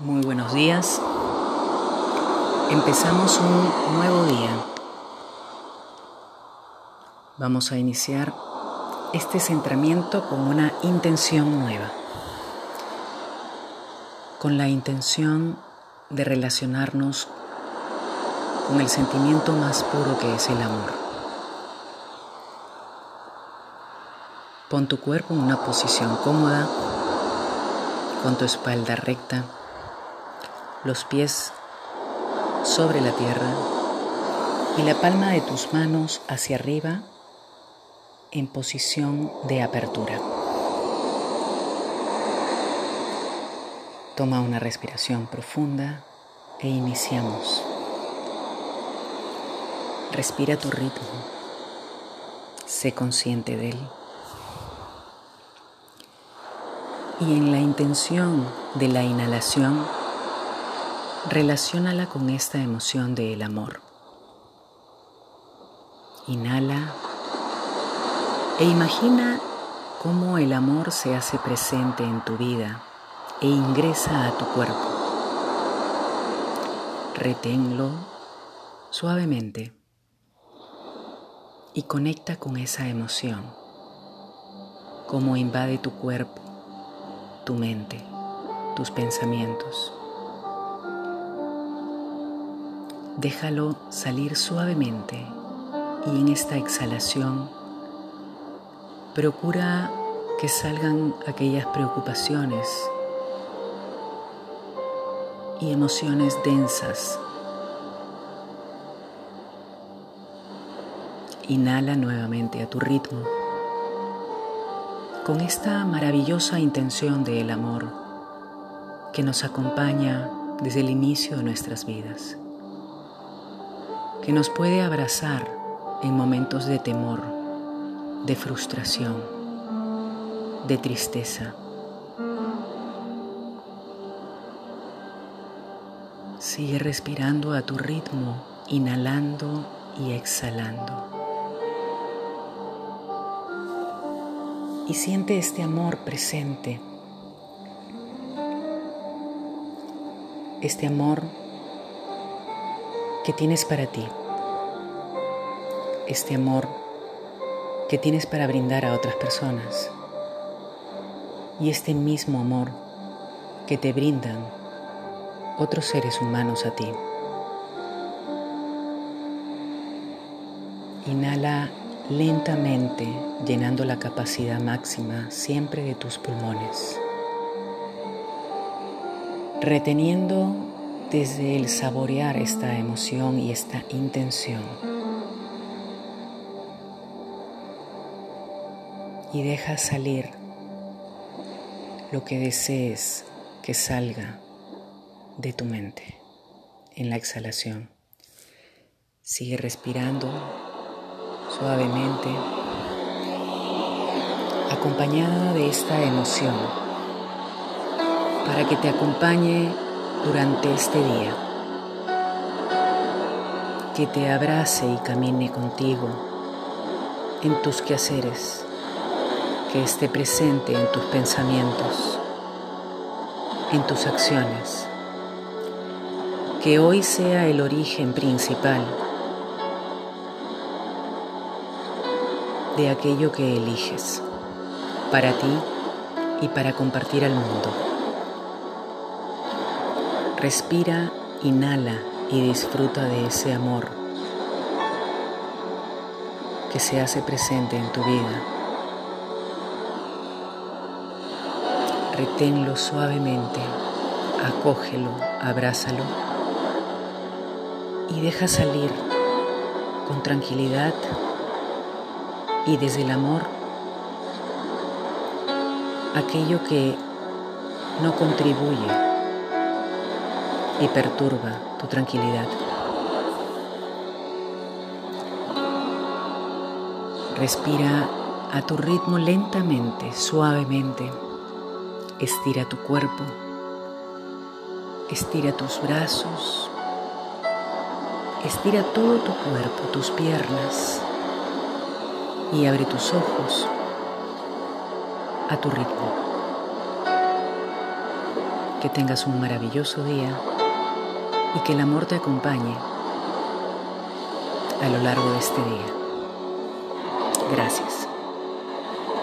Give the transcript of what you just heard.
Muy buenos días. Empezamos un nuevo día. Vamos a iniciar este centramiento con una intención nueva. Con la intención de relacionarnos con el sentimiento más puro que es el amor. Pon tu cuerpo en una posición cómoda, con tu espalda recta los pies sobre la tierra y la palma de tus manos hacia arriba en posición de apertura. Toma una respiración profunda e iniciamos. Respira tu ritmo. Sé consciente de él. Y en la intención de la inhalación, Relaciónala con esta emoción del amor. Inhala e imagina cómo el amor se hace presente en tu vida e ingresa a tu cuerpo. Reténlo suavemente y conecta con esa emoción, cómo invade tu cuerpo, tu mente, tus pensamientos. Déjalo salir suavemente y en esta exhalación procura que salgan aquellas preocupaciones y emociones densas. Inhala nuevamente a tu ritmo con esta maravillosa intención del amor que nos acompaña desde el inicio de nuestras vidas que nos puede abrazar en momentos de temor, de frustración, de tristeza. Sigue respirando a tu ritmo, inhalando y exhalando. Y siente este amor presente. Este amor que tienes para ti, este amor que tienes para brindar a otras personas. Y este mismo amor que te brindan otros seres humanos a ti. Inhala lentamente, llenando la capacidad máxima siempre de tus pulmones, reteniendo desde el saborear esta emoción y esta intención. Y deja salir lo que desees que salga de tu mente en la exhalación. Sigue respirando suavemente, acompañada de esta emoción, para que te acompañe durante este día. Que te abrace y camine contigo en tus quehaceres, que esté presente en tus pensamientos, en tus acciones. Que hoy sea el origen principal de aquello que eliges para ti y para compartir al mundo. Respira, inhala y disfruta de ese amor que se hace presente en tu vida. Reténlo suavemente, acógelo, abrázalo y deja salir con tranquilidad y desde el amor aquello que no contribuye y perturba tu tranquilidad. Respira a tu ritmo lentamente, suavemente. Estira tu cuerpo. Estira tus brazos. Estira todo tu cuerpo, tus piernas. Y abre tus ojos a tu ritmo. que tengas un maravilloso día y que el amor te acompañe a lo largo de este día. Gracias.